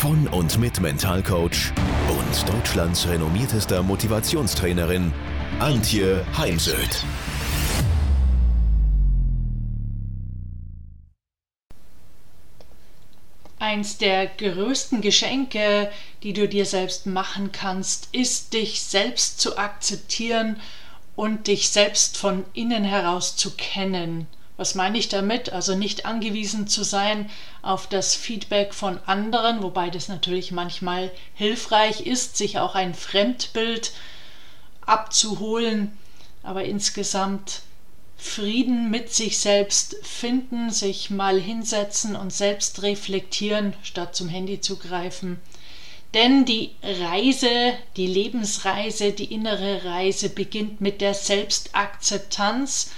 von und mit Mentalcoach und Deutschlands renommiertester Motivationstrainerin Antje Heimsöth. Eins der größten Geschenke, die du dir selbst machen kannst, ist, dich selbst zu akzeptieren und dich selbst von innen heraus zu kennen. Was meine ich damit? Also nicht angewiesen zu sein auf das Feedback von anderen, wobei das natürlich manchmal hilfreich ist, sich auch ein Fremdbild abzuholen, aber insgesamt Frieden mit sich selbst finden, sich mal hinsetzen und selbst reflektieren, statt zum Handy zu greifen. Denn die Reise, die Lebensreise, die innere Reise beginnt mit der Selbstakzeptanz,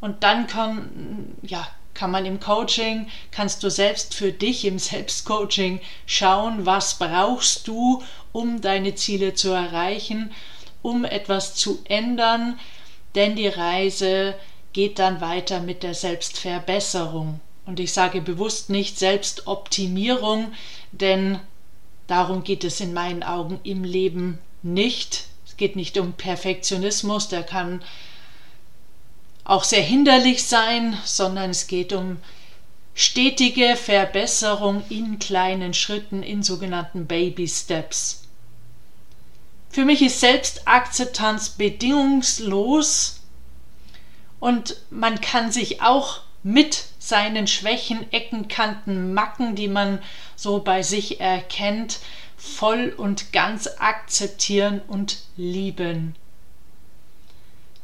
und dann kann, ja, kann man im Coaching, kannst du selbst für dich im Selbstcoaching schauen, was brauchst du, um deine Ziele zu erreichen, um etwas zu ändern, denn die Reise geht dann weiter mit der Selbstverbesserung. Und ich sage bewusst nicht Selbstoptimierung, denn darum geht es in meinen Augen im Leben nicht. Es geht nicht um Perfektionismus, der kann auch sehr hinderlich sein, sondern es geht um stetige Verbesserung in kleinen Schritten, in sogenannten Baby Steps. Für mich ist Selbstakzeptanz bedingungslos und man kann sich auch mit seinen Schwächen, Ecken, Kanten, Macken, die man so bei sich erkennt, voll und ganz akzeptieren und lieben.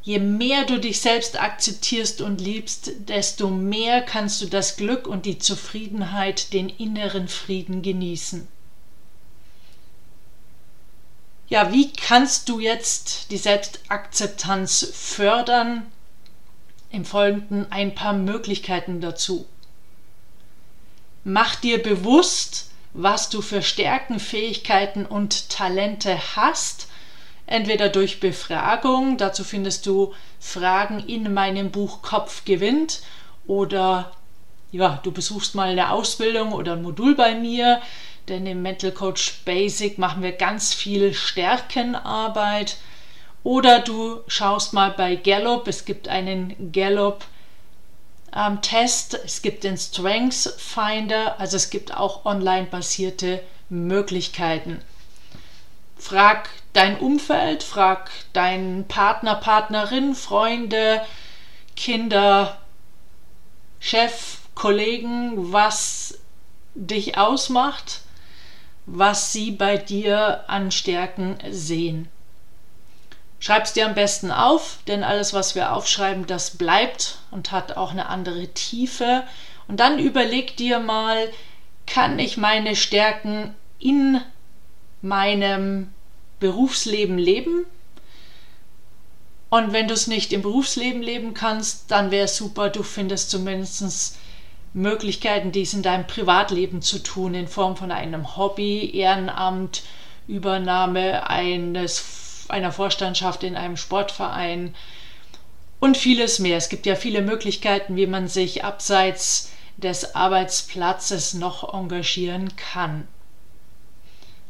Je mehr du dich selbst akzeptierst und liebst, desto mehr kannst du das Glück und die Zufriedenheit, den inneren Frieden genießen. Ja, wie kannst du jetzt die Selbstakzeptanz fördern? Im Folgenden ein paar Möglichkeiten dazu. Mach dir bewusst, was du für Stärken, Fähigkeiten und Talente hast entweder durch Befragung, dazu findest du Fragen in meinem Buch Kopf gewinnt oder ja, du besuchst mal eine Ausbildung oder ein Modul bei mir, denn im Mental Coach Basic machen wir ganz viel Stärkenarbeit. Oder du schaust mal bei Gallup, es gibt einen Gallup ähm, Test, es gibt den Strengths Finder, also es gibt auch online basierte Möglichkeiten. Frag dein Umfeld, frag deinen Partner, Partnerin, Freunde, Kinder, Chef, Kollegen, was dich ausmacht, was sie bei dir an Stärken sehen. Schreib es dir am besten auf, denn alles, was wir aufschreiben, das bleibt und hat auch eine andere Tiefe. Und dann überleg dir mal, kann ich meine Stärken in meinem Berufsleben leben. Und wenn du es nicht im Berufsleben leben kannst, dann wäre es super, du findest zumindest Möglichkeiten, dies in deinem Privatleben zu tun, in Form von einem Hobby, Ehrenamt, Übernahme eines, einer Vorstandschaft in einem Sportverein und vieles mehr. Es gibt ja viele Möglichkeiten, wie man sich abseits des Arbeitsplatzes noch engagieren kann.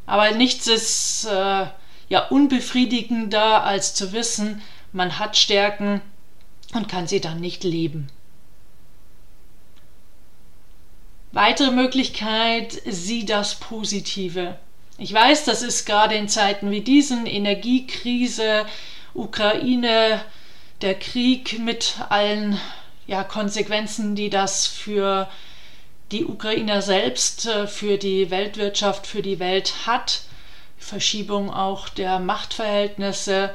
Aber nichts ist äh, ja unbefriedigender, als zu wissen, man hat Stärken und kann sie dann nicht leben. Weitere Möglichkeit, sieh das Positive. Ich weiß, das ist gerade in Zeiten wie diesen, Energiekrise, Ukraine, der Krieg mit allen ja, Konsequenzen, die das für die Ukrainer selbst äh, für die Weltwirtschaft, für die Welt hat. Verschiebung auch der Machtverhältnisse,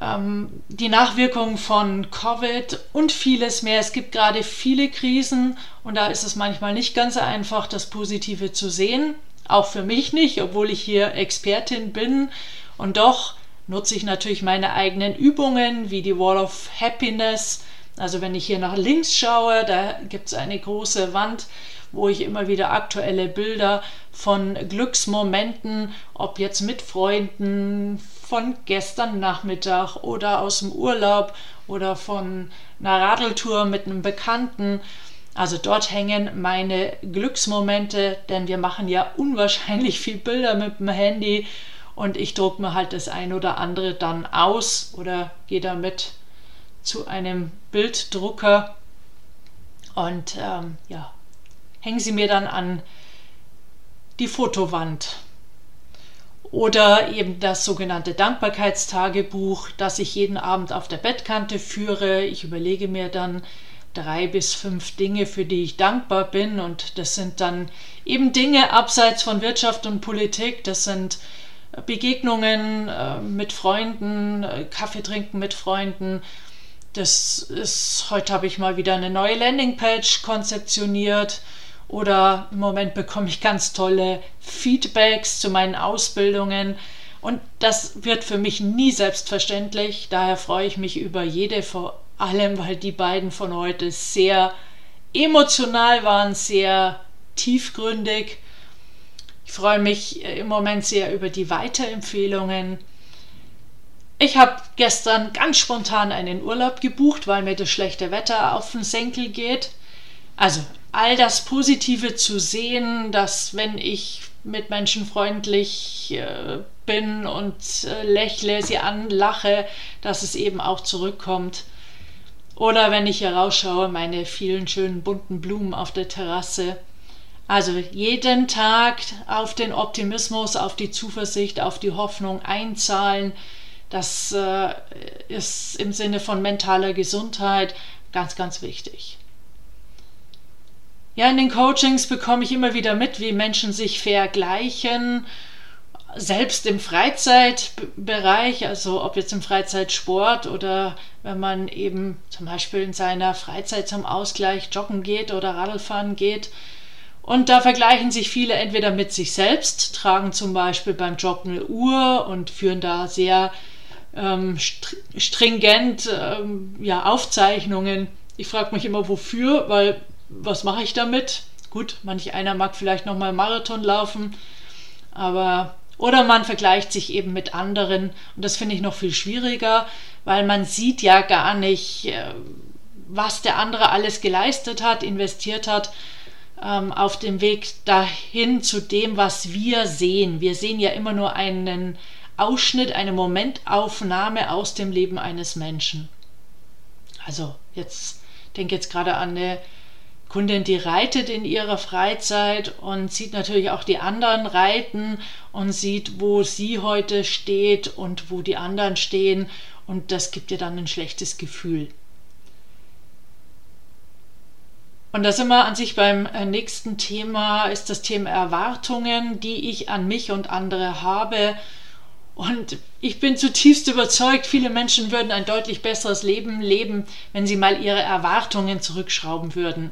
ähm, die Nachwirkungen von Covid und vieles mehr. Es gibt gerade viele Krisen und da ist es manchmal nicht ganz einfach, das Positive zu sehen. Auch für mich nicht, obwohl ich hier Expertin bin. Und doch nutze ich natürlich meine eigenen Übungen wie die Wall of Happiness. Also wenn ich hier nach links schaue, da gibt es eine große Wand, wo ich immer wieder aktuelle Bilder von Glücksmomenten, ob jetzt mit Freunden, von gestern Nachmittag oder aus dem Urlaub oder von einer Radeltour mit einem Bekannten. Also dort hängen meine Glücksmomente, denn wir machen ja unwahrscheinlich viel Bilder mit dem Handy und ich drucke mir halt das ein oder andere dann aus oder gehe damit zu einem Bilddrucker und ähm, ja, hängen sie mir dann an die Fotowand. Oder eben das sogenannte Dankbarkeitstagebuch, das ich jeden Abend auf der Bettkante führe. Ich überlege mir dann drei bis fünf Dinge, für die ich dankbar bin. Und das sind dann eben Dinge abseits von Wirtschaft und Politik. Das sind Begegnungen äh, mit Freunden, äh, Kaffee trinken mit Freunden. Das ist, heute habe ich mal wieder eine neue Landingpage konzeptioniert oder im Moment bekomme ich ganz tolle Feedbacks zu meinen Ausbildungen. Und das wird für mich nie selbstverständlich. Daher freue ich mich über jede, vor allem weil die beiden von heute sehr emotional waren, sehr tiefgründig. Ich freue mich im Moment sehr über die Weiterempfehlungen. Ich habe gestern ganz spontan einen Urlaub gebucht, weil mir das schlechte Wetter auf den Senkel geht. Also all das Positive zu sehen, dass wenn ich mit Menschen freundlich äh, bin und äh, lächle, sie anlache, dass es eben auch zurückkommt. Oder wenn ich hier rausschaue, meine vielen schönen bunten Blumen auf der Terrasse. Also jeden Tag auf den Optimismus, auf die Zuversicht, auf die Hoffnung einzahlen. Das äh, ist im Sinne von mentaler Gesundheit ganz, ganz wichtig. Ja, in den Coachings bekomme ich immer wieder mit, wie Menschen sich vergleichen, selbst im Freizeitbereich, also ob jetzt im Freizeitsport oder wenn man eben zum Beispiel in seiner Freizeit zum Ausgleich joggen geht oder Radlfahren geht. Und da vergleichen sich viele entweder mit sich selbst, tragen zum Beispiel beim Joggen eine Uhr und führen da sehr ähm, stringent ähm, ja, Aufzeichnungen. Ich frage mich immer, wofür, weil was mache ich damit? Gut, manch einer mag vielleicht nochmal Marathon laufen, aber oder man vergleicht sich eben mit anderen und das finde ich noch viel schwieriger, weil man sieht ja gar nicht, äh, was der andere alles geleistet hat, investiert hat ähm, auf dem Weg dahin zu dem, was wir sehen. Wir sehen ja immer nur einen Ausschnitt, eine Momentaufnahme aus dem Leben eines Menschen. Also jetzt denke jetzt gerade an eine Kundin, die reitet in ihrer Freizeit und sieht natürlich auch die anderen reiten und sieht, wo sie heute steht und wo die anderen stehen und das gibt ihr dann ein schlechtes Gefühl. Und da sind wir an sich beim äh, nächsten Thema, ist das Thema Erwartungen, die ich an mich und andere habe. Und ich bin zutiefst überzeugt, viele Menschen würden ein deutlich besseres Leben leben, wenn sie mal ihre Erwartungen zurückschrauben würden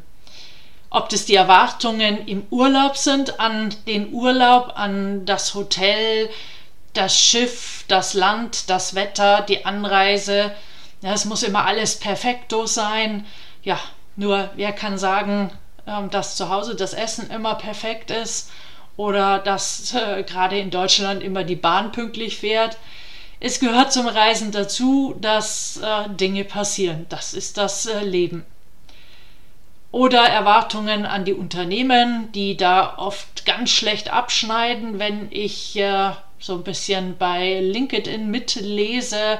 ob das die Erwartungen im Urlaub sind, an den Urlaub, an das Hotel, das Schiff, das Land, das Wetter, die Anreise. Es muss immer alles perfekto sein. Ja, nur wer kann sagen, ähm, dass zu Hause das Essen immer perfekt ist oder dass äh, gerade in Deutschland immer die Bahn pünktlich fährt. Es gehört zum Reisen dazu, dass äh, Dinge passieren. Das ist das äh, Leben oder Erwartungen an die Unternehmen, die da oft ganz schlecht abschneiden, wenn ich äh, so ein bisschen bei LinkedIn mitlese.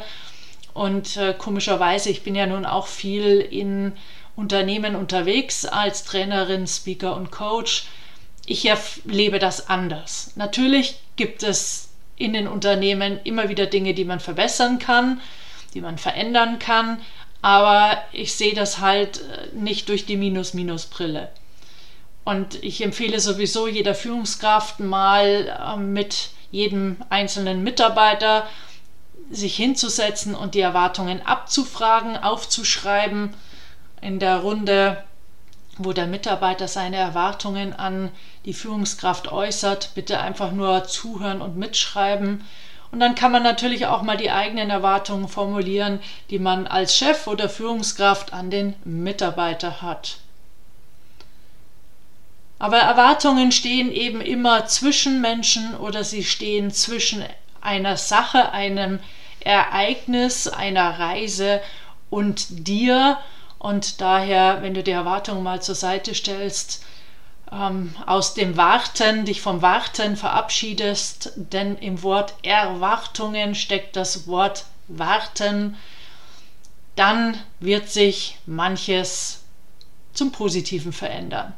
Und äh, komischerweise, ich bin ja nun auch viel in Unternehmen unterwegs als Trainerin, Speaker und Coach. Ich erlebe das anders. Natürlich gibt es in den Unternehmen immer wieder Dinge, die man verbessern kann, die man verändern kann aber ich sehe das halt äh, nicht durch die Minus-Minus-Brille. Und ich empfehle sowieso jeder Führungskraft mal äh, mit jedem einzelnen Mitarbeiter sich hinzusetzen und die Erwartungen abzufragen, aufzuschreiben in der Runde, wo der Mitarbeiter seine Erwartungen an die Führungskraft äußert. Bitte einfach nur zuhören und mitschreiben Und dann kann man natürlich auch mal die eigenen Erwartungen formulieren, die man als Chef oder Führungskraft an den Mitarbeiter hat. Aber Erwartungen stehen eben immer zwischen Menschen oder sie stehen zwischen einer Sache, einem Ereignis, einer Reise und dir. Und daher, wenn du die Erwartungen mal zur Seite stellst, ähm, aus dem Warten, dich vom Warten verabschiedest, denn im Wort Erwartungen steckt das Wort Warten, dann wird sich manches zum Positiven verändern.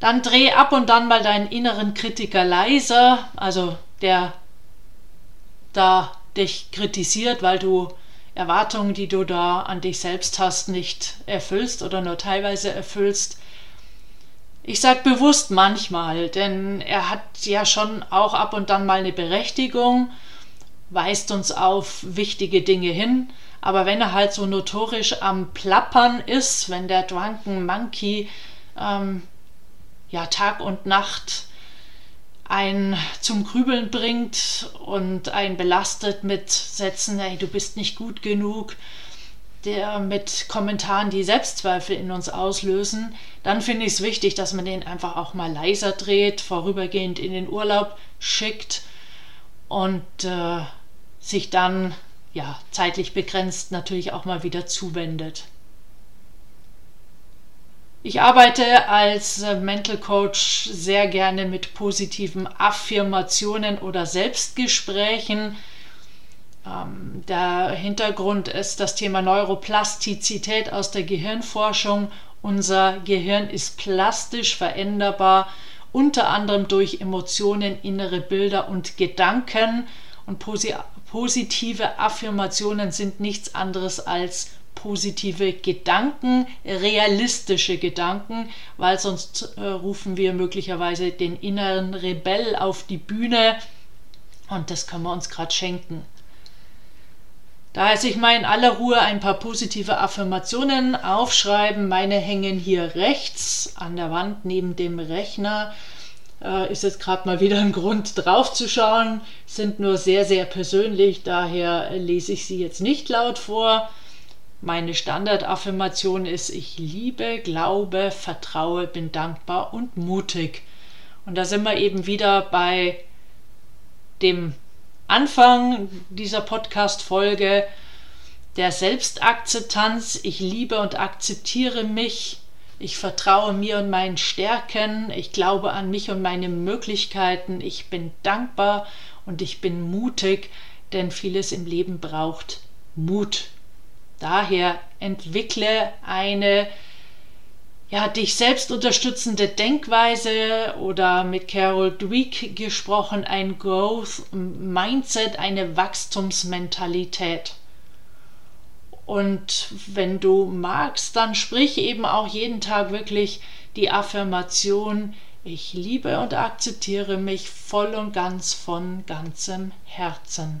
Dann dreh ab und dann mal deinen inneren Kritiker leiser, also der da dich kritisiert, weil du Erwartungen, die du da an dich selbst hast, nicht erfüllst oder nur teilweise erfüllst. Ich sage bewusst manchmal, denn er hat ja schon auch ab und dann mal eine Berechtigung, weist uns auf wichtige Dinge hin, aber wenn er halt so notorisch am Plappern ist, wenn der Drunken Monkey ähm, ja Tag und Nacht einen zum Grübeln bringt und einen belastet mit Sätzen, hey, du bist nicht gut genug, der mit Kommentaren, die Selbstzweifel in uns auslösen, dann finde ich es wichtig, dass man den einfach auch mal leiser dreht, vorübergehend in den Urlaub schickt und äh, sich dann ja zeitlich begrenzt natürlich auch mal wieder zuwendet. Ich arbeite als äh, Mental Coach sehr gerne mit positiven Affirmationen oder Selbstgesprächen ähm, der Hintergrund ist das Thema Neuroplastizität aus der Gehirnforschung. Unser Gehirn ist plastisch veränderbar, unter anderem durch Emotionen, innere Bilder und Gedanken. Und positive Affirmationen sind nichts anderes als positive Gedanken, realistische Gedanken, weil sonst äh, rufen wir möglicherweise den inneren Rebell auf die Bühne und das können wir uns gerade schenken. Da heißt ich mal in aller Ruhe ein paar positive Affirmationen aufschreiben. Meine hängen hier rechts an der Wand neben dem Rechner. Äh, ist jetzt gerade mal wieder ein Grund drauf zu schauen. Sind nur sehr, sehr persönlich, daher lese ich sie jetzt nicht laut vor. Meine Standardaffirmation ist, ich liebe, glaube, vertraue, bin dankbar und mutig. Und da sind wir eben wieder bei dem Anfang dieser Podcast-Folge der Selbstakzeptanz. Ich liebe und akzeptiere mich. Ich vertraue mir und meinen Stärken. Ich glaube an mich und meine Möglichkeiten. Ich bin dankbar und ich bin mutig, denn vieles im Leben braucht Mut. Daher entwickle eine ja, dich selbst unterstützende Denkweise oder mit Carol Dweck gesprochen, ein Growth Mindset, eine Wachstumsmentalität. Und wenn du magst, dann sprich eben auch jeden Tag wirklich die Affirmation, ich liebe und akzeptiere mich voll und ganz von ganzem Herzen.